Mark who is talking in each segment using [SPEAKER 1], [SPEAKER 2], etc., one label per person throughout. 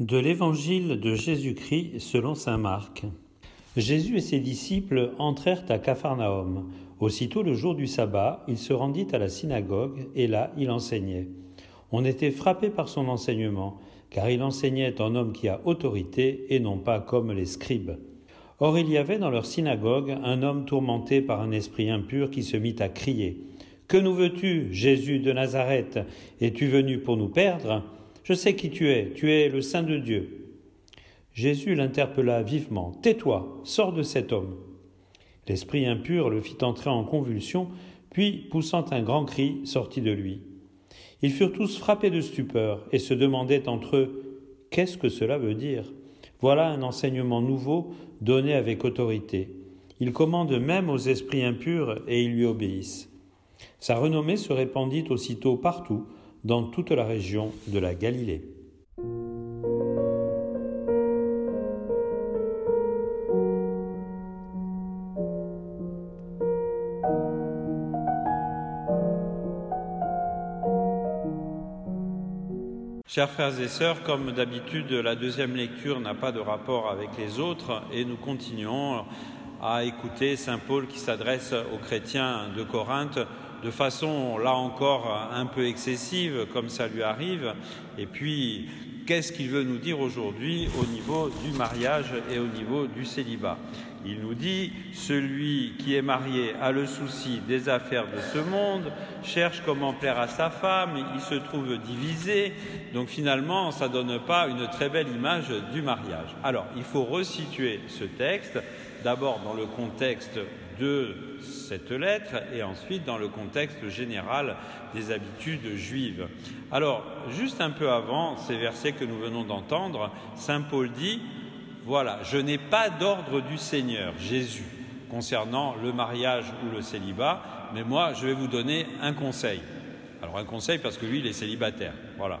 [SPEAKER 1] De l'Évangile de Jésus-Christ selon Saint Marc. Jésus et ses disciples entrèrent à Capharnaüm. Aussitôt le jour du sabbat, il se rendit à la synagogue et là il enseignait. On était frappé par son enseignement, car il enseignait en homme qui a autorité et non pas comme les scribes. Or il y avait dans leur synagogue un homme tourmenté par un esprit impur qui se mit à crier. Que nous veux-tu, Jésus de Nazareth? Es-tu venu pour nous perdre? Je sais qui tu es, tu es le Saint de Dieu. Jésus l'interpella vivement. Tais-toi, sors de cet homme. L'esprit impur le fit entrer en convulsion, puis, poussant un grand cri, sortit de lui. Ils furent tous frappés de stupeur et se demandaient entre eux Qu'est-ce que cela veut dire? Voilà un enseignement nouveau donné avec autorité. Il commande même aux esprits impurs et ils lui obéissent. Sa renommée se répandit aussitôt partout, dans toute la région de la Galilée.
[SPEAKER 2] Chers frères et sœurs, comme d'habitude, la deuxième lecture n'a pas de rapport avec les autres et nous continuons à écouter Saint Paul qui s'adresse aux chrétiens de Corinthe de façon, là encore, un peu excessive, comme ça lui arrive. Et puis, qu'est-ce qu'il veut nous dire aujourd'hui au niveau du mariage et au niveau du célibat? Il nous dit, celui qui est marié a le souci des affaires de ce monde, cherche comment plaire à sa femme, il se trouve divisé, donc finalement, ça donne pas une très belle image du mariage. Alors, il faut resituer ce texte, d'abord dans le contexte de cette lettre et ensuite dans le contexte général des habitudes juives. Alors, juste un peu avant ces versets que nous venons d'entendre, Saint Paul dit, voilà, je n'ai pas d'ordre du Seigneur, Jésus, concernant le mariage ou le célibat, mais moi, je vais vous donner un conseil. Alors un conseil parce que lui, il est célibataire. Voilà.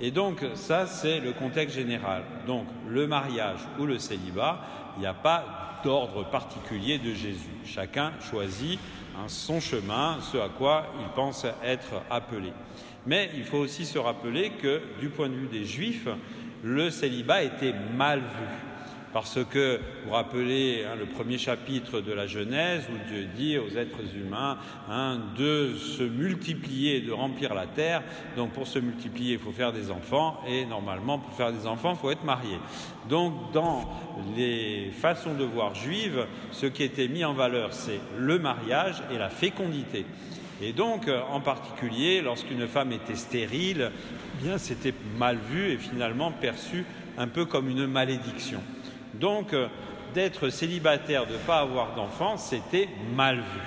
[SPEAKER 2] Et donc ça, c'est le contexte général. Donc le mariage ou le célibat, il n'y a pas d'ordre particulier de Jésus. Chacun choisit son chemin, ce à quoi il pense être appelé. Mais il faut aussi se rappeler que du point de vue des Juifs, le célibat était mal vu. Parce que, vous rappelez hein, le premier chapitre de la Genèse où Dieu dit aux êtres humains hein, de se multiplier, de remplir la terre. Donc pour se multiplier, il faut faire des enfants et normalement pour faire des enfants, il faut être marié. Donc dans les façons de voir juives, ce qui était mis en valeur, c'est le mariage et la fécondité. Et donc, en particulier, lorsqu'une femme était stérile, eh bien c'était mal vu et finalement perçu un peu comme une malédiction. Donc, euh, d'être célibataire, de ne pas avoir d'enfants, c'était mal vu.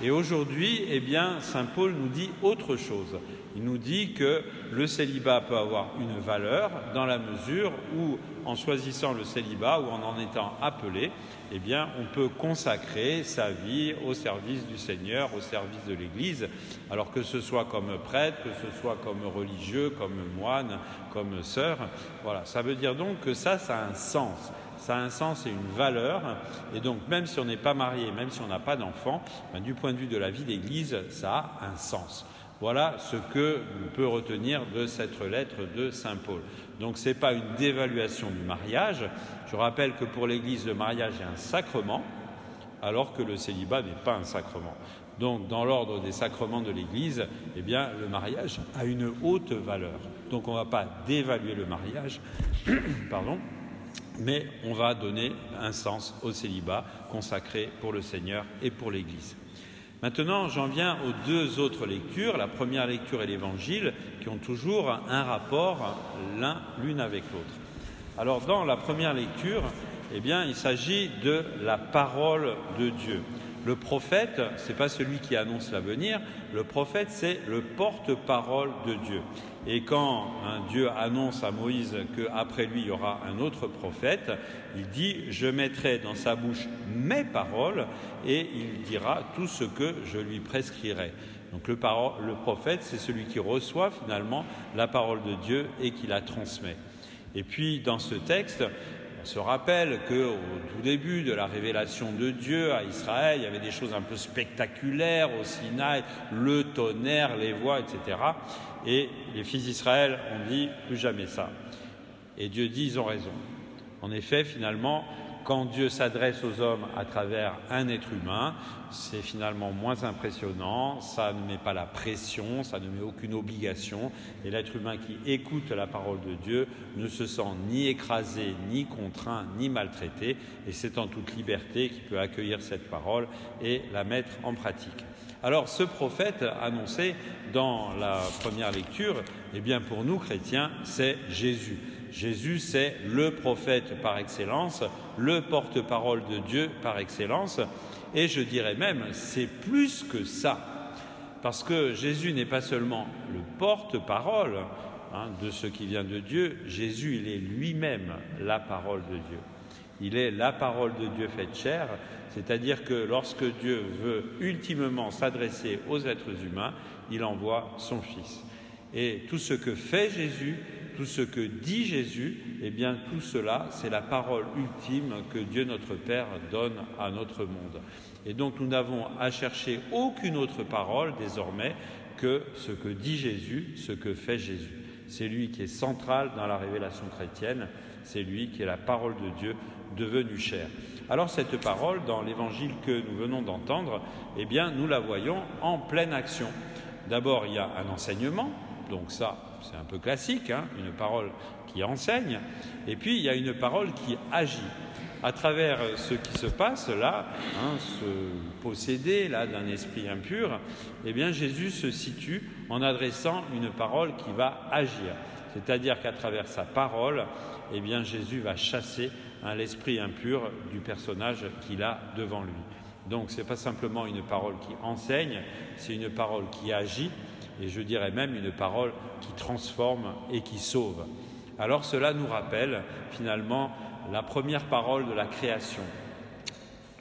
[SPEAKER 2] Et aujourd'hui, eh bien, Saint Paul nous dit autre chose. Il nous dit que le célibat peut avoir une valeur dans la mesure où, en choisissant le célibat ou en en étant appelé, eh bien, on peut consacrer sa vie au service du Seigneur, au service de l'Église, alors que ce soit comme prêtre, que ce soit comme religieux, comme moine, comme sœur. Voilà, ça veut dire donc que ça, ça a un sens ça a un sens et une valeur. Et donc, même si on n'est pas marié, même si on n'a pas d'enfant, ben, du point de vue de la vie d'Église, ça a un sens. Voilà ce que l'on peut retenir de cette lettre de Saint Paul. Donc ce n'est pas une dévaluation du mariage. Je rappelle que pour l'Église, le mariage est un sacrement, alors que le célibat n'est pas un sacrement. Donc dans l'ordre des sacrements de l'Église, eh bien le mariage a une haute valeur. Donc on ne va pas dévaluer le mariage, pardon, mais on va donner un sens au célibat consacré pour le Seigneur et pour l'Église. Maintenant, j'en viens aux deux autres lectures, la première lecture et l'Évangile, qui ont toujours un rapport l'un l'une avec l'autre. Alors, dans la première lecture, eh il s'agit de la parole de Dieu. Le prophète, ce n'est pas celui qui annonce l'avenir, le prophète, c'est le porte-parole de Dieu. Et quand Dieu annonce à Moïse qu'après lui il y aura un autre prophète, il dit Je mettrai dans sa bouche mes paroles et il dira tout ce que je lui prescrirai. Donc le, prophète, c'est celui qui reçoit finalement la parole de Dieu et qui la transmet. Et puis dans ce texte, se rappelle qu'au tout début de la révélation de Dieu à Israël, il y avait des choses un peu spectaculaires au Sinaï, le tonnerre, les voix, etc. Et les fils d'Israël ont dit plus jamais ça. Et Dieu dit, ils ont raison. En effet, finalement, quand Dieu s'adresse aux hommes à travers un être humain, c'est finalement moins impressionnant, ça ne met pas la pression, ça ne met aucune obligation, et l'être humain qui écoute la parole de Dieu ne se sent ni écrasé, ni contraint, ni maltraité, et c'est en toute liberté qu'il peut accueillir cette parole et la mettre en pratique. Alors ce prophète annoncé dans la première lecture, eh bien pour nous chrétiens, c'est Jésus. Jésus, c'est le prophète par excellence, le porte-parole de Dieu par excellence, et je dirais même, c'est plus que ça, parce que Jésus n'est pas seulement le porte-parole hein, de ce qui vient de Dieu, Jésus, il est lui-même la parole de Dieu. Il est la parole de Dieu faite chair, c'est-à-dire que lorsque Dieu veut ultimement s'adresser aux êtres humains, il envoie son Fils. Et tout ce que fait Jésus, tout ce que dit Jésus, eh bien tout cela, c'est la parole ultime que Dieu notre Père donne à notre monde. Et donc nous n'avons à chercher aucune autre parole désormais que ce que dit Jésus, ce que fait Jésus. C'est lui qui est central dans la révélation chrétienne, c'est lui qui est la parole de Dieu devenue chair. Alors cette parole, dans l'évangile que nous venons d'entendre, eh bien nous la voyons en pleine action. D'abord, il y a un enseignement, donc ça, c'est un peu classique, hein, une parole qui enseigne, et puis il y a une parole qui agit. À travers ce qui se passe là, hein, ce possédé là d'un esprit impur, eh bien Jésus se situe en adressant une parole qui va agir. C'est-à-dire qu'à travers sa parole, eh Jésus va chasser l'esprit impur du personnage qu'il a devant lui. Donc ce n'est pas simplement une parole qui enseigne, c'est une parole qui agit et je dirais même une parole qui transforme et qui sauve. Alors cela nous rappelle finalement la première parole de la création.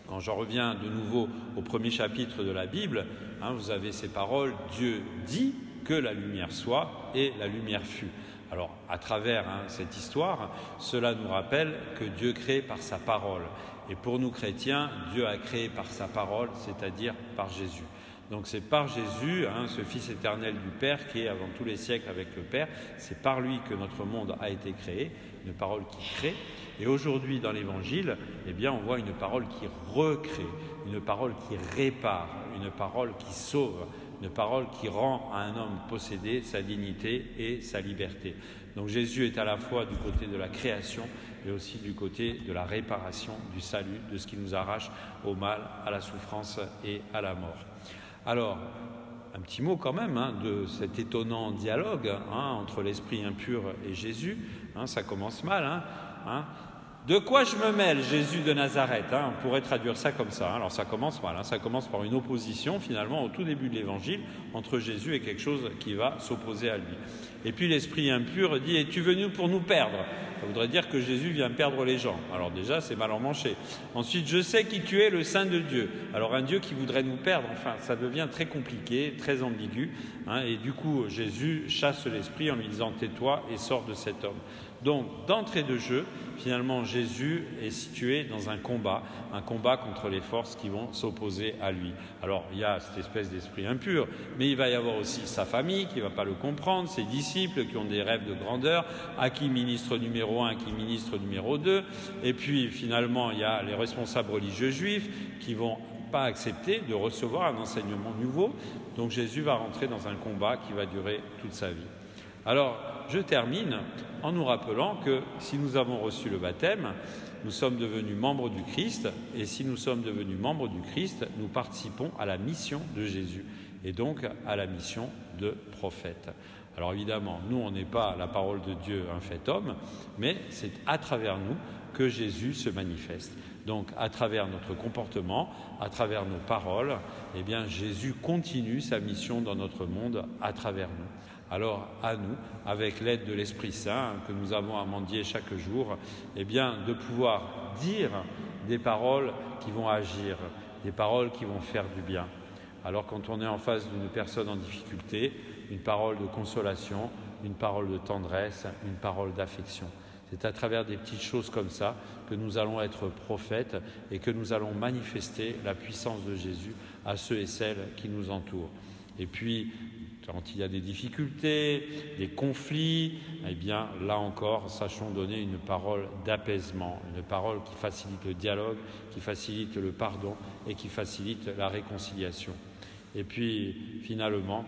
[SPEAKER 2] Quand j'en reviens de nouveau au premier chapitre de la Bible, hein, vous avez ces paroles, Dieu dit que la lumière soit et la lumière fut. Alors, à travers hein, cette histoire, cela nous rappelle que Dieu crée par sa parole. Et pour nous chrétiens, Dieu a créé par sa parole, c'est-à-dire par Jésus. Donc c'est par Jésus, hein, ce Fils éternel du Père, qui est avant tous les siècles avec le Père, c'est par lui que notre monde a été créé, une parole qui crée. Et aujourd'hui, dans l'Évangile, eh bien, on voit une parole qui recrée, une parole qui répare, une parole qui sauve, une parole qui rend à un homme possédé sa dignité et sa liberté. Donc Jésus est à la fois du côté de la création et aussi du côté de la réparation, du salut, de ce qui nous arrache au mal, à la souffrance et à la mort. Alors, un petit mot quand même hein, de cet étonnant dialogue hein, entre l'esprit impur et Jésus. Hein, ça commence mal. De quoi je me mêle, Jésus de Nazareth On pourrait traduire ça comme ça. Alors ça commence mal. Ça commence par une opposition finalement au tout début de l'évangile entre Jésus et quelque chose qui va s'opposer à lui. Et puis l'esprit impur dit Es-tu venu pour nous perdre? Ça voudrait dire que Jésus vient perdre les gens. Alors déjà, c'est mal en manché. Ensuite, je sais qui tu es, le Saint de Dieu. Alors un Dieu qui voudrait nous perdre, enfin, ça devient très compliqué, très ambigu. Hein, et du coup, Jésus chasse l'esprit en lui disant Tais-toi et sors de cet homme. Donc, d'entrée de jeu, finalement, Jésus est situé dans un combat, un combat contre les forces qui vont s'opposer à lui. Alors, il y a cette espèce d'esprit impur, mais il va y avoir aussi sa famille qui ne va pas le comprendre, ses disciples qui ont des rêves de grandeur, à qui ministre numéro un, qui ministre numéro deux, et puis finalement, il y a les responsables religieux juifs qui vont pas accepter de recevoir un enseignement nouveau. Donc Jésus va rentrer dans un combat qui va durer toute sa vie. Alors, je termine en nous rappelant que si nous avons reçu le baptême, nous sommes devenus membres du Christ, et si nous sommes devenus membres du Christ, nous participons à la mission de Jésus, et donc à la mission de prophète. Alors évidemment, nous, on n'est pas la parole de Dieu un fait homme, mais c'est à travers nous que Jésus se manifeste. Donc à travers notre comportement, à travers nos paroles, eh bien Jésus continue sa mission dans notre monde à travers nous. Alors à nous, avec l'aide de l'Esprit Saint que nous avons à mendier chaque jour, eh bien de pouvoir dire des paroles qui vont agir, des paroles qui vont faire du bien. Alors quand on est en face d'une personne en difficulté, une parole de consolation, une parole de tendresse, une parole d'affection. C'est à travers des petites choses comme ça que nous allons être prophètes et que nous allons manifester la puissance de Jésus à ceux et celles qui nous entourent. Et puis, Quand il y a des difficultés, des conflits, eh bien, là encore, sachons donner une parole d'apaisement, une parole qui facilite le dialogue, qui facilite le pardon et qui facilite la réconciliation. Et puis, finalement,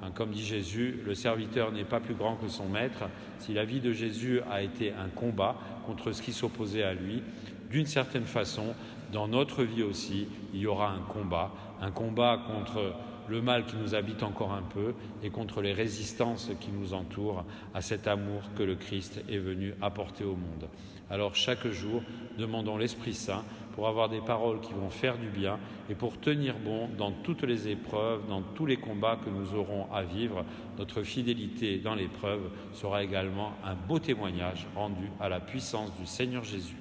[SPEAKER 2] hein, comme dit Jésus, le serviteur n'est pas plus grand que son maître. Si la vie de Jésus a été un combat contre ce qui s'opposait à lui, d'une certaine façon, dans notre vie aussi, il y aura un combat, un combat contre le mal qui nous habite encore un peu et contre les résistances qui nous entourent à cet amour que le Christ est venu apporter au monde. Alors chaque jour, demandons l'Esprit Saint pour avoir des paroles qui vont faire du bien et pour tenir bon dans toutes les épreuves, dans tous les combats que nous aurons à vivre. Notre fidélité dans l'épreuve sera également un beau témoignage rendu à la puissance du Seigneur Jésus.